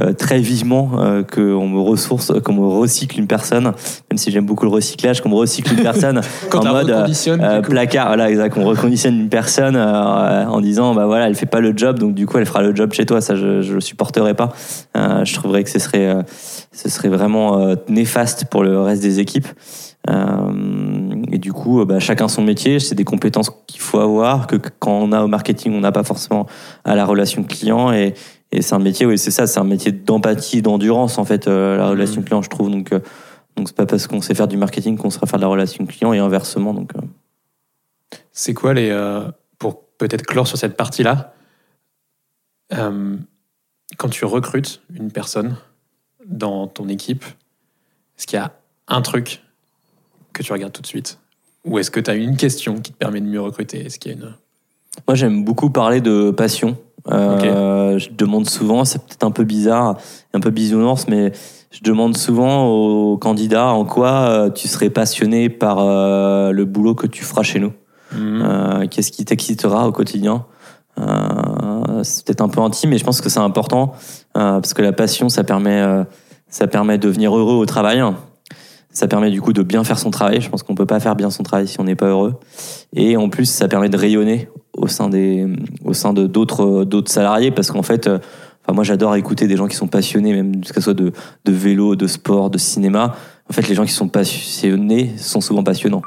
[SPEAKER 3] euh, très vivement, euh, qu'on me ressource, qu'on me recycle une personne, même si j'aime beaucoup le recyclage, qu'on me recycle une personne
[SPEAKER 4] Quand
[SPEAKER 3] en mode, euh, placard, voilà, exact. On reconditionne une personne euh, en disant, bah voilà, elle fait pas le job, donc du coup, elle fera le job chez toi. Ça, je, je le supporterai pas. Euh, je trouverais que ce serait, euh, ce serait vraiment euh, néfaste pour le reste des équipes. Euh, du coup, euh, bah, chacun son métier, c'est des compétences qu'il faut avoir, que quand on a au marketing, on n'a pas forcément à la relation client. Et, et c'est un métier, oui, c'est ça, c'est un métier d'empathie, d'endurance, en fait, euh, la relation
[SPEAKER 4] Mhm.
[SPEAKER 3] client, je trouve. Donc, euh, donc c'est pas parce qu'on sait faire du marketing qu'on sera faire de la relation client et inversement. Donc, euh,
[SPEAKER 4] c'est quoi les. pour peut-être clore sur cette partie-là, quand tu recrutes une personne dans ton équipe, est-ce qu'il y a un truc que tu regardes tout de suite? Ou est-ce que tu as une question qui te permet de mieux recruter Est-ce qu'il y a une.
[SPEAKER 3] Moi, j'aime beaucoup parler de passion. Euh, Je demande souvent, c'est peut-être un peu bizarre, un peu bisounours, mais je demande souvent aux candidats en quoi euh, tu serais passionné par euh, le boulot que tu feras chez nous.
[SPEAKER 4] Mhm.
[SPEAKER 3] Euh, Qu'est-ce qui t'excitera au quotidien? C'est peut-être un peu intime, mais je pense que c'est important parce que la passion, ça permet, ça permet de devenir heureux au travail. Ça permet du coup de bien faire son travail. Je pense qu'on peut pas faire bien son travail si on n'est pas heureux. Et en plus, ça permet de rayonner au sein des, au sein de d'autres, d'autres salariés parce qu'en fait, euh, enfin moi j'adore écouter des gens qui sont passionnés, même que ce soit de, de vélo, de sport, de cinéma. En fait, les gens qui sont passionnés sont souvent passionnants.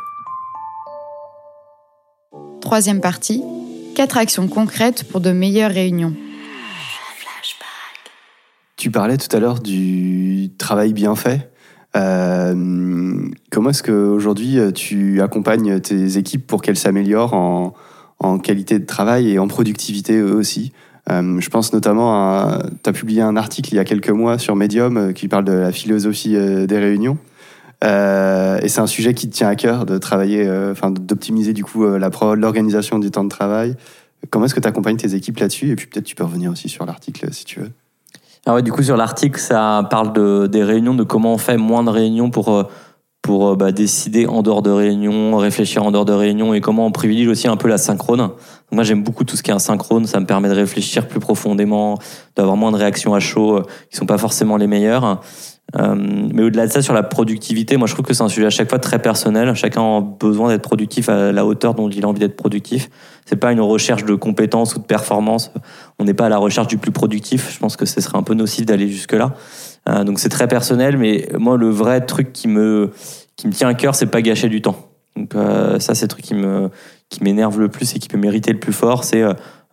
[SPEAKER 5] Troisième partie, quatre actions concrètes pour de meilleures réunions.
[SPEAKER 2] Tu parlais tout à l'heure du travail bien fait. Euh, comment est-ce qu'aujourd'hui euh, tu accompagnes tes équipes pour qu'elles s'améliorent en, qualité de travail et en productivité aussi? Euh, Je pense notamment à. Tu as publié un article il y a quelques mois sur Medium qui parle de la philosophie des réunions. Et c'est un sujet qui te tient à cœur de travailler, enfin d'optimiser du coup l'organisation du temps de travail. Comment est-ce que tu accompagnes tes équipes là-dessus? Et puis peut-être tu peux revenir aussi sur l'article si tu veux.
[SPEAKER 3] Ah ouais, du coup, sur l'article, ça parle de, des réunions, de comment on fait moins de réunions pour, euh, pour euh, bah, décider en dehors de réunions, réfléchir en dehors de réunions et comment on privilégie aussi un peu la synchrone. Moi, j'aime beaucoup tout ce qui est asynchrone. Ça me permet de réfléchir plus profondément, d'avoir moins de réactions à chaud euh, qui sont pas forcément les meilleures. Euh, mais au-delà de ça, sur la productivité, moi, je trouve que c'est un sujet à chaque fois très personnel. Chacun a besoin d'être productif à la hauteur dont il a envie d'être productif. C'est pas une recherche de compétences ou de performance. On n'est pas à la recherche du plus productif. Je pense que ce serait un peu nocif d'aller jusque-là. Euh, donc c'est très personnel, mais moi, le vrai truc qui me, qui me tient à cœur, c'est pas gâcher du temps. Donc euh, ça, c'est le truc qui me, qui m'énerve le plus et qui peut mériter le plus fort. C'est,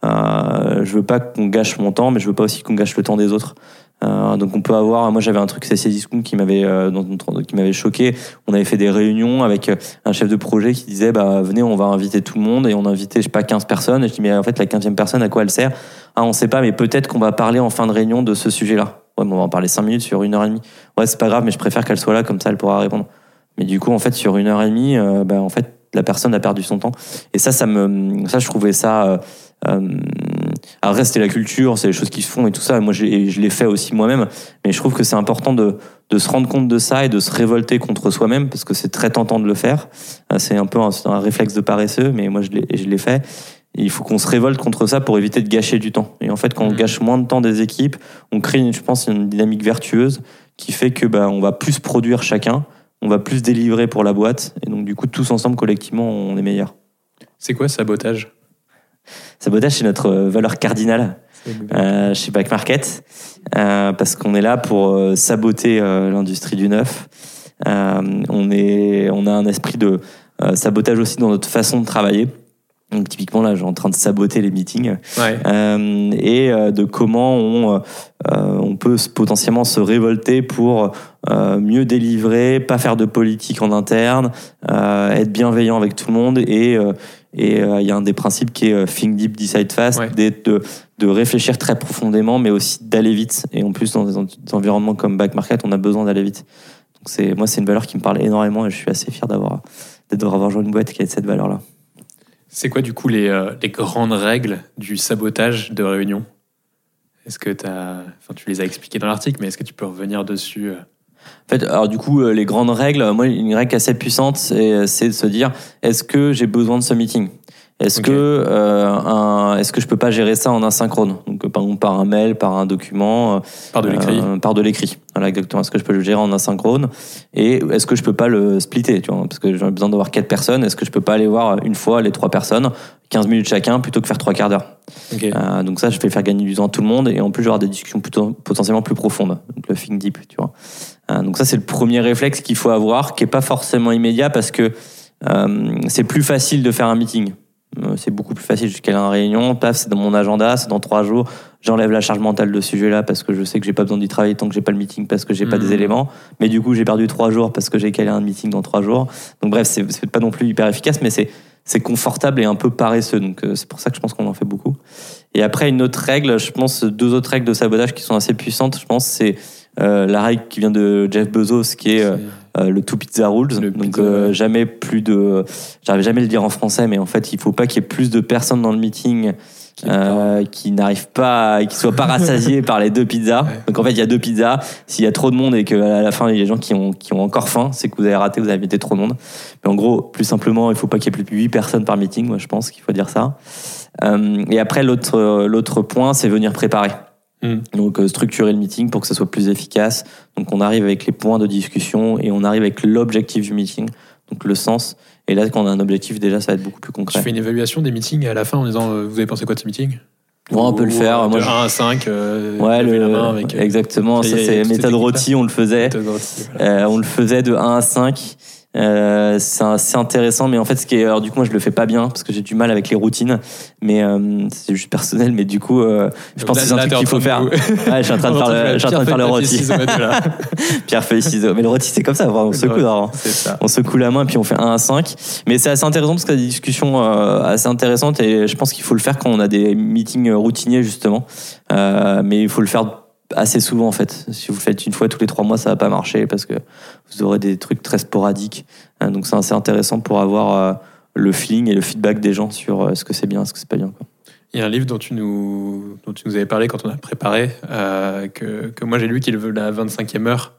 [SPEAKER 3] je veux pas qu'on gâche mon temps, mais je veux pas aussi qu'on gâche le temps des autres. Euh, donc on peut avoir, moi j'avais un truc CC Discount qui m'avait euh, qui m'avait choqué. On avait fait des réunions avec euh, un chef de projet qui disait bah venez on va inviter tout le monde et on a invité je sais pas 15 personnes et je dis mais en fait la 15e personne à quoi elle sert? Ah on sait pas mais peut-être qu'on va parler en fin de réunion de ce sujet-là. Ouais on va en parler 5 minutes sur une heure et demie. Ouais c'est pas grave mais je préfère qu'elle soit là comme ça elle pourra répondre. Mais du coup en fait sur une heure et demie bah, en fait la personne a perdu son temps et ça ça me ça je trouvais ça après, c'était la culture, c'est les choses qui se font et tout ça. Et moi, je l'ai fait aussi moi-même. Mais je trouve que c'est important de, de se rendre compte de ça et de se révolter contre soi-même parce que c'est très tentant de le faire. Euh, C'est un peu un, réflexe de paresseux, mais moi, je l'ai, je l'ai fait. Et il faut qu'on se révolte contre ça pour éviter de gâcher du temps. Et en fait, quand on
[SPEAKER 4] Mhm.
[SPEAKER 3] gâche moins de temps des équipes, on crée, une, je pense, une dynamique vertueuse qui fait que bah, on va plus produire chacun, on va plus délivrer pour la boîte. Et donc, du coup, tous ensemble, collectivement, on est meilleur.
[SPEAKER 4] C'est quoi sabotage?
[SPEAKER 3] Sabotage, c'est notre euh, valeur cardinale. euh, chez Back Market euh, parce qu'on est là pour saboter l'industrie du neuf. On, est, on a un esprit de sabotage aussi dans notre façon de travailler. Donc typiquement là, j'ai en train de saboter les meetings
[SPEAKER 4] Ouais.
[SPEAKER 3] euh, et euh, de comment on, euh, on peut potentiellement se révolter pour mieux délivrer, pas faire de politique en interne, être bienveillant avec tout le monde et et euh, il y a un des principes qui est euh, think deep, decide fast,
[SPEAKER 4] Ouais.
[SPEAKER 3] de, de réfléchir très profondément, mais aussi d'aller vite. Et en plus, dans des, en- des environnements comme back market, on a besoin d'aller vite. Donc c'est moi, c'est une valeur qui me parle énormément et je suis assez fier d'avoir d'avoir rejoint une boîte qui a cette valeur-là.
[SPEAKER 4] C'est quoi du coup les, euh, les grandes règles du sabotage de réunion Est-ce que t'as, enfin, tu les as expliquées dans l'article, mais est-ce que tu peux revenir dessus
[SPEAKER 3] En fait, alors du coup, euh, les grandes règles, moi, une règle assez puissante, c'est euh, c'est de se dire est-ce que j'ai besoin de ce meeting? Est-ce
[SPEAKER 4] Ok.
[SPEAKER 3] que euh, un, est-ce que je peux pas gérer ça en asynchrone Donc, par exemple, par un mail, par un document,
[SPEAKER 4] Par de l'écrit
[SPEAKER 3] euh, par de l'écrit. Voilà, exactement. Est-ce que je peux le gérer en asynchrone Et est-ce que je peux pas le splitter tu vois? Parce que j'ai besoin d'avoir quatre personnes. Est-ce que je peux pas aller voir une fois les trois personnes, 15 minutes chacun, plutôt que faire trois quarts d'heure? Euh, donc ça, je vais faire gagner du temps à tout le monde et en plus, j'aurai des discussions plutôt, potentiellement plus profondes. Donc le think deep, tu vois. Euh, donc ça, c'est le premier réflexe qu'il faut avoir, qui est pas forcément immédiat parce que euh, c'est plus facile de faire un meeting. Euh, c'est beaucoup plus facile. Cale une réunion, paf, c'est dans mon agenda, c'est dans trois jours. J'enlève la charge mentale de ce sujet-là parce que je sais que j'ai pas besoin d'y travailler tant que j'ai pas le meeting parce que j'ai pas
[SPEAKER 4] Mhm.
[SPEAKER 3] des éléments. Mais du coup, j'ai perdu trois jours parce que j'ai calé un meeting dans trois jours. Donc bref, c'est c'est pas non plus hyper efficace, mais c'est c'est confortable et un peu paresseux. Donc euh, c'est pour ça que je pense qu'on en fait beaucoup. Et après, une autre règle, je pense, deux autres règles de sabotage qui sont assez puissantes, je pense, c'est la règle qui vient de Jeff Bezos, qui est euh, euh, le two pizza rules.
[SPEAKER 4] Le
[SPEAKER 3] Donc
[SPEAKER 4] pizza,
[SPEAKER 3] euh, jamais plus de, j'arrive jamais à le dire en français, mais en fait, il faut pas qu'il y ait plus de personnes dans le meeting
[SPEAKER 4] Qui-
[SPEAKER 3] euh, qui n'arrivent pas, qui soient pas rassasiés par les deux pizzas.
[SPEAKER 4] Ouais.
[SPEAKER 3] Donc en fait, il y a deux pizzas. S'il y a trop de monde et qu'à la fin, il y a des gens qui ont, qui ont encore faim, c'est que vous avez raté, vous avez invité trop de monde. Mais en gros, plus simplement, il faut pas qu'il y ait plus de 8 personnes par meeting, moi je pense qu'il faut dire ça. Euh, et après, l'autre euh, l'autre point, c'est venir préparer.
[SPEAKER 4] Hmm.
[SPEAKER 3] Donc euh, structurer le meeting pour que ça soit plus efficace. Donc on arrive avec les points de discussion et on arrive avec l'objectif du meeting, donc le sens. Et là, quand on a un objectif, déjà, ça va être beaucoup plus
[SPEAKER 4] Tu
[SPEAKER 3] concret.
[SPEAKER 4] fais une évaluation des meetings à la fin en disant euh, vous avez pensé quoi de ce meeting?
[SPEAKER 3] Ouais, on peut le faire.
[SPEAKER 4] euh,
[SPEAKER 3] Moi,
[SPEAKER 4] de
[SPEAKER 3] je-
[SPEAKER 4] 1 à 5, euh,
[SPEAKER 3] Ouais, le-
[SPEAKER 4] la main avec.
[SPEAKER 3] exactement. Ça, c'est méthode rôti, on le faisait.
[SPEAKER 4] voilà.
[SPEAKER 3] Euh, on le faisait de 1 à 5. Euh, c'est assez intéressant, mais en fait, ce qui est, alors du coup, moi, je le fais pas bien parce que j'ai du mal avec les routines, mais euh, c'est juste personnel. Mais du coup, euh, je pense
[SPEAKER 4] Là-
[SPEAKER 3] que c'est un
[SPEAKER 4] là,
[SPEAKER 3] truc qu'il faut faire. Ouais, je suis en train de faire le, je suis en train de faire le
[SPEAKER 4] Pierre,
[SPEAKER 3] rôti. Pierre feuille ciseaux. Mais le rôti, c'est comme ça. On secoue
[SPEAKER 4] ça.
[SPEAKER 3] On secoue la main puis on fait 1 à 5. Mais c'est assez intéressant parce qu'il y a des discussions assez intéressantes et je pense qu'il faut le faire quand on a des meetings routiniers justement. Mais il faut le faire assez souvent en fait. Si vous le faites une fois tous les trois mois, ça va pas marcher parce que vous aurez des trucs très sporadiques. Euh, donc c'est assez intéressant pour avoir euh, le feeling et le feedback des gens sur euh, ce que c'est bien, ce que c'est pas bien. Quoi.
[SPEAKER 4] Il y a un livre dont tu nous, dont tu nous avais parlé quand on a préparé, euh, que, que moi j'ai lu qui est la 25e heure.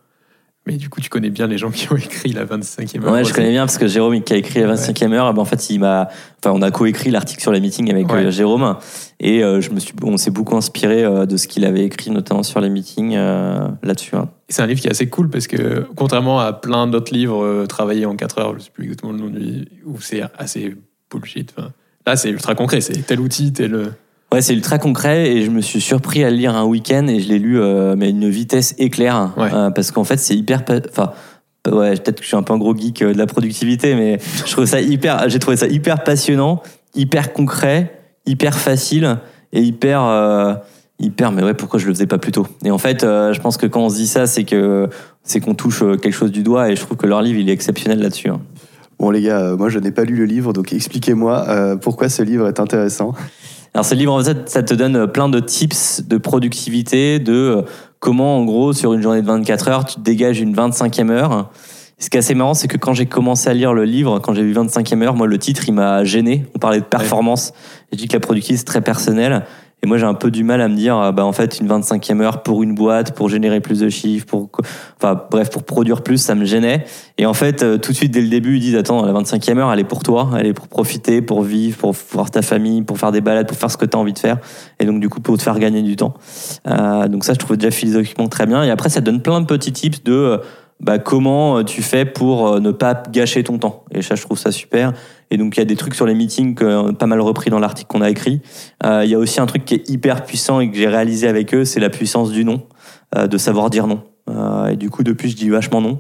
[SPEAKER 4] Mais du coup, tu connais bien les gens qui ont écrit la 25e heure.
[SPEAKER 3] Ouais, je connais bien parce que Jérôme qui a écrit la 25e heure, eh ben, en fait, il m'a, enfin, on a coécrit l'article sur les meetings avec
[SPEAKER 4] Ouais.
[SPEAKER 3] euh, Jérôme et euh, je me suis, on s'est beaucoup inspiré euh, de ce qu'il avait écrit, notamment sur les meetings là-dessus. hein.
[SPEAKER 4] C'est un livre qui est assez cool parce que, contrairement à plein d'autres livres travaillés en 4 heures, je sais plus exactement le nom du où c'est assez bullshit. enfin, là, c'est ultra concret. C'est tel outil, tel.
[SPEAKER 3] Ouais, c'est ultra concret et je me suis surpris à le lire un week-end et je l'ai lu euh, mais à une vitesse éclair
[SPEAKER 4] Ouais.
[SPEAKER 3] euh, parce qu'en fait c'est hyper, enfin. Ouais, peut-être que je suis un peu un gros geek euh, de la productivité, mais je trouve ça hyper, j'ai trouvé ça hyper passionnant, hyper concret, hyper facile et hyper, euh, hyper. Mais ouais, pourquoi je le faisais pas plus tôt? Et en fait, euh, je pense que quand on se dit ça, c'est que c'est qu'on touche quelque chose du doigt et je trouve que leur livre il est exceptionnel là-dessus. hein.
[SPEAKER 2] Bon les gars, moi je n'ai pas lu le livre, donc expliquez-moi euh, pourquoi ce livre est intéressant.
[SPEAKER 3] Alors ce livre, en fait, ça te donne plein de tips de productivité, de euh, comment, en gros, sur une journée de 24 heures, tu te dégages une 25e heure. Ce qui est assez marrant, c'est que quand j'ai commencé à lire le livre, quand j'ai vu 25e heure, moi, le titre, il m'a gêné. On parlait de performance. J'ai dit que la productivité, c'est très personnel. Et moi, j'ai un peu du mal à me dire, euh, bah, en fait, une 25e heure pour une boîte, pour générer plus de chiffres, pour, enfin, bref, pour produire plus, ça me gênait. Et en fait, euh, tout de suite, dès le début, ils disent, attends, la 25e heure, elle est pour toi, elle est pour profiter, pour vivre, pour voir ta famille, pour faire des balades, pour faire ce que tu as envie de faire. Et donc, du coup, pour te faire gagner du temps. Euh, donc ça, je trouve déjà philosophiquement très bien. Et après, ça donne plein de petits tips de euh, bah, comment euh, tu fais pour euh, ne pas gâcher ton temps? Et ça, je trouve ça super. Et donc, il y a des trucs sur les meetings que euh, pas mal repris dans l'article qu'on a écrit. Euh, Il y a aussi un truc qui est hyper puissant et que j'ai réalisé avec eux, c'est la puissance du non, euh, de savoir dire non. Euh, et du coup, depuis, je dis vachement non.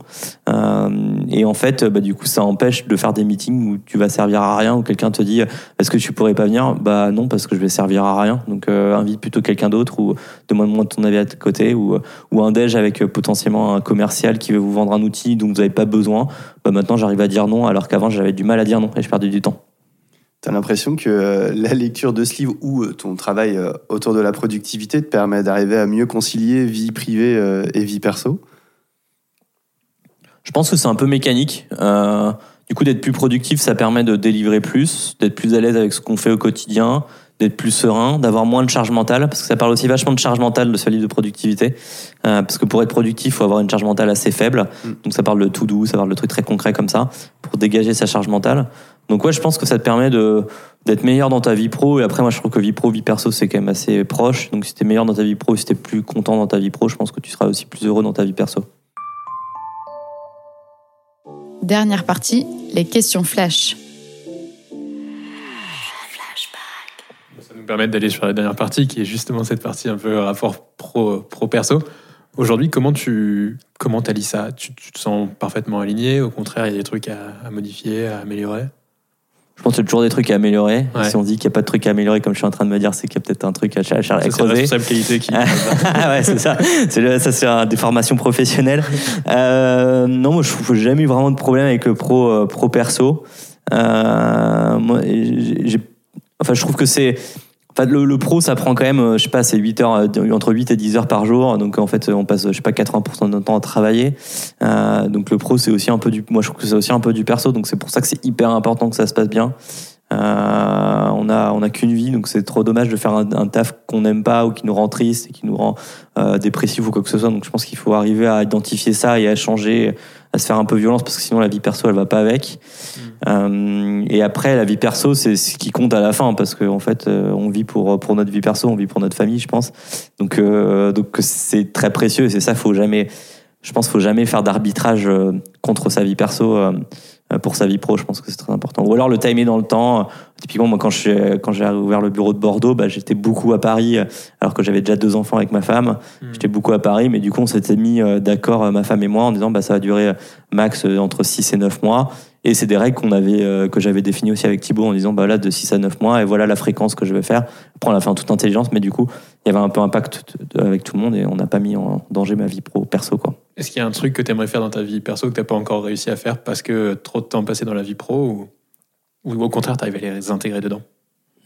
[SPEAKER 3] Euh, et en fait, bah, du coup, ça empêche de faire des meetings où tu vas servir à rien, où quelqu'un te dit est-ce que tu pourrais pas venir? Bah non, parce que je vais servir à rien. Donc euh, invite plutôt quelqu'un d'autre ou demande-moi ton avis à côté ou, ou un déj avec potentiellement un commercial qui veut vous vendre un outil dont vous n'avez pas besoin. Bah maintenant, j'arrive à dire non, alors qu'avant, j'avais du mal à dire non et je perdais du temps.
[SPEAKER 2] T'as l'impression que euh, la lecture de ce livre ou euh, ton travail euh, autour de la productivité te permet d'arriver à mieux concilier vie privée et vie perso?
[SPEAKER 3] Je pense que c'est un peu mécanique. du coup, d'être plus productif, ça permet de délivrer plus, d'être plus à l'aise avec ce qu'on fait au quotidien, d'être plus serein, d'avoir moins de charge mentale, parce que ça parle aussi vachement de charge mentale de ce livre de productivité. parce que pour être productif, il faut avoir une charge mentale assez faible. Mm. Donc ça parle de tout doux, ça parle de trucs très concrets comme ça, pour dégager sa charge mentale. Donc ouais, je pense que ça te permet de d'être meilleur dans ta vie pro. Et après, moi, je trouve que vie pro, vie perso, c'est quand même assez proche. Donc si t'es meilleur dans ta vie pro, si t'es plus content dans ta vie pro, je pense que tu seras aussi plus heureux dans ta vie perso.
[SPEAKER 5] Dernière partie, les questions flash.
[SPEAKER 4] Ça nous permet d'aller sur la dernière partie, qui est justement cette partie un peu rapport pro, pro perso. Aujourd'hui, comment tu comment allies ça? Tu, te sens parfaitement aligné? Au contraire, il y a des trucs à modifier, à améliorer?
[SPEAKER 3] Je pense qu'il y a toujours des trucs à améliorer. Si on dit qu'il n'y a pas de trucs à améliorer, comme je suis en train de me dire, c'est qu'il y a peut-être un truc à, à, à creuser.
[SPEAKER 4] C'est la responsabilité qui.
[SPEAKER 3] ouais, c'est ça. C'est ça, c'est des formations professionnelles. Euh, non, moi, je que j'ai jamais eu vraiment de problème avec le pro, euh, pro perso. Euh, moi, j'ai, enfin, je trouve que c'est Enfin, le, pro, ça prend quand même, euh, je sais pas, c'est 8 heures, euh, entre 8 et 10 heures par jour. Donc, en fait, on passe, je sais pas, 80% de notre temps à travailler. Euh, donc, le pro, c'est aussi un peu du, moi, je trouve que c'est aussi un peu du perso. Donc, c'est pour ça que c'est hyper important que ça se passe bien. On a, on a qu'une vie, donc c'est trop dommage de faire un, un taf qu'on n'aime pas ou qui nous rend triste et qui nous rend euh, dépressif ou quoi que ce soit. Donc, je pense qu'il faut arriver à identifier ça et à changer à se faire un peu violence parce que sinon la vie perso elle va pas avec. Euh, et après la vie perso c'est ce qui compte à la fin parce qu'en en fait euh, on vit pour pour notre vie perso, on vit pour notre famille je pense. Donc euh, donc c'est très précieux et c'est ça faut jamais je pense faut jamais faire d'arbitrage euh, contre sa vie perso euh, pour sa vie pro, je pense que c'est très important. Ou alors le timer dans le temps. Typiquement, moi, quand j'ai quand j'ai ouvert le bureau de Bordeaux, bah, j'étais beaucoup à Paris, alors que j'avais déjà deux enfants avec ma femme. Hmm. J'étais beaucoup à Paris, mais du coup, on s'était mis euh, d'accord, ma femme et moi, en disant, bah, ça va durer max entre 6 et 9 mois. Et c'est des règles euh, que j'avais définies aussi avec Thibaut en disant, bah là, de 6 à 9 mois, et voilà la fréquence que je vais faire. Après, on l'a fait en toute intelligence, mais du coup, il y avait un peu impact avec tout le monde et on n'a pas mis en danger ma vie pro, perso, quoi.
[SPEAKER 4] Est-ce qu'il y a un truc que tu aimerais faire dans ta vie perso que tu n'as pas encore réussi à faire parce que trop de temps passé dans la vie pro ou, ou au contraire, tu arrives à les intégrer dedans?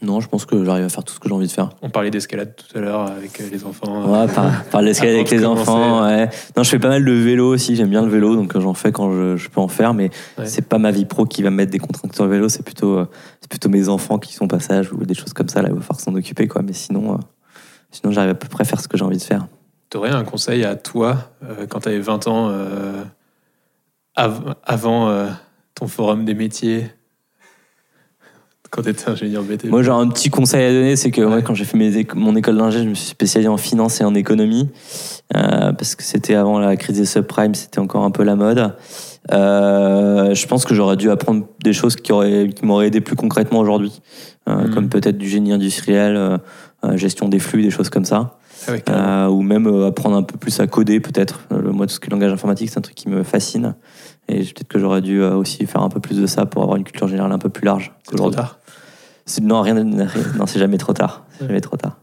[SPEAKER 3] Non, je pense que j'arrive à faire tout ce que j'ai envie de faire.
[SPEAKER 4] On parlait d'escalade tout à l'heure avec euh, les enfants.
[SPEAKER 3] Ouais, par, par l'escalade avec les enfants. Ouais. Non, je fais pas mal de vélo aussi. J'aime bien le vélo, donc j'en fais quand je, je, peux en faire. Mais c'est pas ma vie pro qui va me mettre des contraintes sur le vélo. C'est plutôt, euh, c'est plutôt mes enfants qui sont passage ou des choses comme ça. Là, il va falloir s'en occuper, quoi. Mais sinon, euh, sinon, j'arrive à peu près à faire ce que j'ai envie de faire.
[SPEAKER 4] Tu aurais un conseil à toi quand tu avais 20 ans, avant ton forum des métiers? Quand tu étais ingénieur BTP
[SPEAKER 3] Moi, j'ai un petit conseil à donner, c'est que moi, quand j'ai fait mes, mon école d'ingé, je me suis spécialisé en finance et en économie, euh, parce que c'était avant la crise des subprimes, c'était encore un peu la mode. Euh, je pense que j'aurais dû apprendre des choses qui, auraient, qui m'auraient aidé plus concrètement aujourd'hui, euh, hmm. comme peut-être du génie industriel, gestion des flux, des choses comme ça. Ah ou même apprendre un peu plus à coder, peut-être. moi, tout ce qui est langage informatique, c'est un truc qui me fascine. Et peut-être que j'aurais dû aussi faire un peu plus de ça pour avoir une culture générale un peu plus large.
[SPEAKER 4] C'est trop tard
[SPEAKER 3] non, rien, non, c'est jamais trop tard. Jamais trop tard.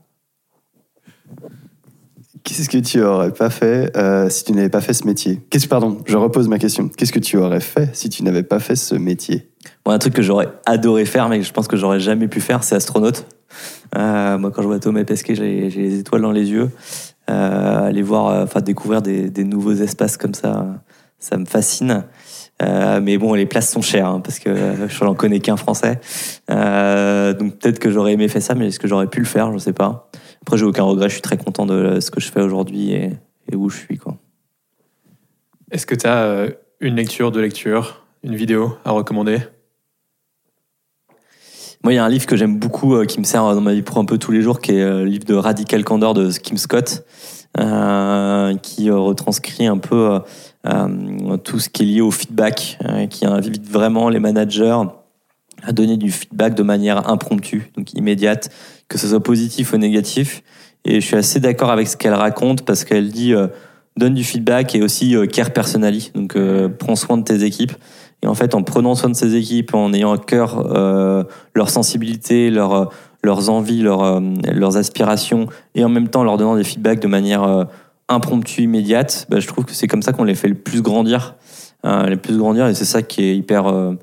[SPEAKER 2] Qu'est-ce que tu aurais pas fait euh, si tu n'avais pas fait ce métier? Qu'est-ce pardon, je repose ma question. Qu'est-ce que tu aurais fait si tu n'avais pas fait ce métier?
[SPEAKER 3] Un truc que j'aurais adoré faire, mais que je pense que j'aurais jamais pu faire, c'est astronaute. Euh, moi, quand je vois Thomas Pesquet, j'ai les étoiles dans les yeux. Euh, aller voir, enfin découvrir des, des, nouveaux espaces comme ça, ça me fascine. Euh, mais bon, les places sont chères hein, parce que je n'en connais qu'un français. Euh, donc peut-être que j'aurais aimé faire ça, mais est-ce que j'aurais pu le faire? Je ne sais pas. Après, j'ai aucun regret. Je suis très content de ce que je fais aujourd'hui et, où je suis. Quoi.
[SPEAKER 4] Est-ce que tu as euh, une lecture, de lecture, une vidéo à recommander?
[SPEAKER 3] Moi, il y a un livre que j'aime beaucoup, qui me sert dans ma vie pro un peu tous les jours, qui est le livre de Radical Candor de Kim Scott, qui retranscrit un peu euh, tout ce qui est lié au feedback, euh, qui invite vraiment les managers à donner du feedback de manière impromptue, donc immédiate, que ce soit positif ou négatif. Et je suis assez d'accord avec ce qu'elle raconte parce qu'elle dit, euh, donne du feedback et aussi euh, care personally. Donc, euh, prends soin de tes équipes. Et en fait, en prenant soin de ces équipes, en ayant à cœur euh, leur sensibilité, leur, euh, leurs envies, leurs, euh, leurs aspirations, et en même temps leur donnant des feedbacks de manière euh, impromptue, immédiate, bah, je trouve que c'est comme ça qu'on les fait le plus grandir. Euh, les plus grandir, et c'est ça qui est hyper euh,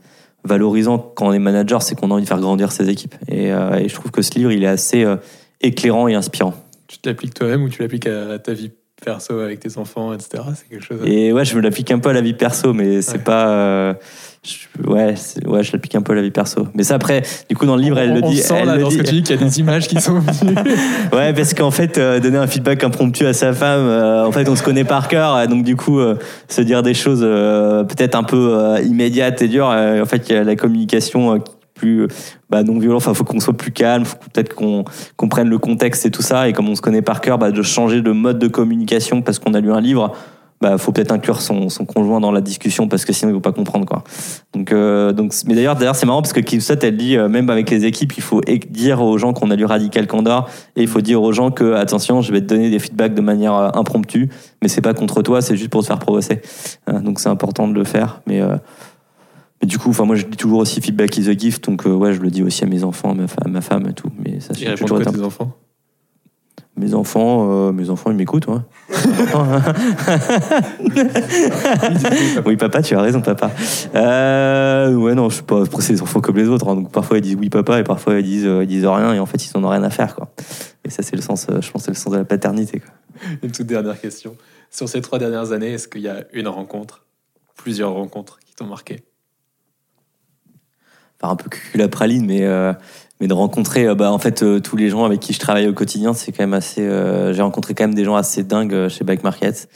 [SPEAKER 3] valorisant quand on est manager, c'est qu'on a envie de faire grandir ses équipes. Et, euh, je trouve que ce livre, il est assez euh, éclairant et inspirant.
[SPEAKER 4] Tu l'appliques toi-même ou tu l'appliques à ta vie perso avec tes enfants, etc. C'est quelque chose.
[SPEAKER 3] Et ouais, je me l'applique un peu à la vie perso, mais c'est
[SPEAKER 4] Ouais.
[SPEAKER 3] pas. euh, je- ouais, ouais, je l'applique un peu à la vie perso. Mais ça, après, du coup, dans le livre, elle
[SPEAKER 4] on,
[SPEAKER 3] le
[SPEAKER 4] on
[SPEAKER 3] dit.
[SPEAKER 4] sent
[SPEAKER 3] elle
[SPEAKER 4] là dans ce que tu dis qu'il y a des images qui sont venues.
[SPEAKER 3] Ouais, parce qu'en fait, euh, donner un feedback impromptu à sa femme, euh, en fait, on se connaît par cœur, donc du coup, euh, se dire des choses euh, peut-être un peu euh, immédiates et dures. euh, en fait, il y a la communication euh, euh, bah, non violente. Enfin, faut qu'on soit plus calme, faut peut-être qu'on qu'on prenne le contexte et tout ça. Et comme on se connaît par cœur, bah, de changer de mode de communication parce qu'on a lu un livre. Bah, faut peut-être inclure son, conjoint dans la discussion parce que sinon il ne va pas comprendre quoi. Euh, donc, mais d'ailleurs, d'ailleurs, c'est marrant parce que Kim elle dit euh, même avec les équipes, il faut dire aux gens qu'on a lu Radical Candor et il faut dire aux gens que attention, je vais te donner des feedbacks de manière impromptue, mais c'est pas contre toi, c'est juste pour te faire progresser. Euh, donc c'est important de le faire. Mais, mais du coup, enfin moi je dis toujours aussi feedback is a gift, donc euh, ouais, je le dis aussi à mes enfants, à ma, fa- à ma femme et tout. Mais ça,
[SPEAKER 4] répondent
[SPEAKER 3] toujours
[SPEAKER 4] tes enfants?
[SPEAKER 3] Mes enfants, euh, mes enfants, ils m'écoutent, ouais. oui, papa, tu as raison, papa. Euh, ouais, non, je suis pas. Après, c'est des enfants comme les autres. hein. donc parfois ils disent oui, papa, et parfois ils disent, euh, ils disent rien, et en fait ils en ont rien à faire, quoi. Et ça, c'est le sens. je pense, c'est le sens de la paternité, quoi.
[SPEAKER 4] Une toute dernière question. Sur ces trois dernières années, est-ce qu'il y a une rencontre, plusieurs rencontres qui t'ont marqué?
[SPEAKER 3] Enfin, un peu cul la praline, mais euh, mais de rencontrer, euh, bah, en fait, euh, tous les gens avec qui je travaille au quotidien, c'est quand même assez. euh, J'ai rencontré quand même des gens assez dingues chez Back Market,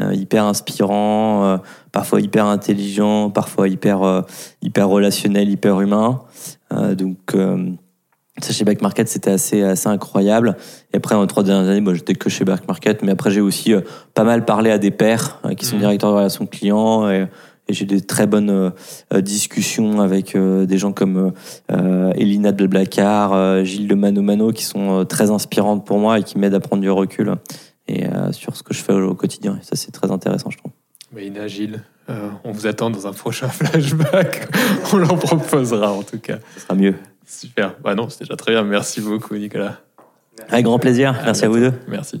[SPEAKER 3] euh, hyper inspirants, euh, parfois hyper intelligents, parfois hyper euh, hyper relationnels, hyper humains. Euh, donc euh, ça chez Back Market, c'était assez assez incroyable. Et après, dans les trois dernières années, moi, j'étais que chez Back Market, mais après, j'ai aussi euh, pas mal parlé à des pairs euh, qui sont
[SPEAKER 4] Mhm.
[SPEAKER 3] directeurs de relations clients et, et j'ai des très bonnes euh, euh, discussions avec euh, des gens comme Elina de Blacard, euh, Gilles de Mano Mano, qui sont très inspirantes pour moi et qui m'aident à prendre du recul et sur ce que je fais au, quotidien. Et ça, c'est très intéressant, je trouve.
[SPEAKER 4] Mais Ina, Gilles, euh, on vous attend dans un prochain flashback. on leur proposera en tout cas.
[SPEAKER 3] Ce sera mieux.
[SPEAKER 4] Super. Bah non, c'est déjà très bien. Merci beaucoup, Nicolas.
[SPEAKER 3] Avec grand plaisir. Merci à vous deux.
[SPEAKER 4] Merci.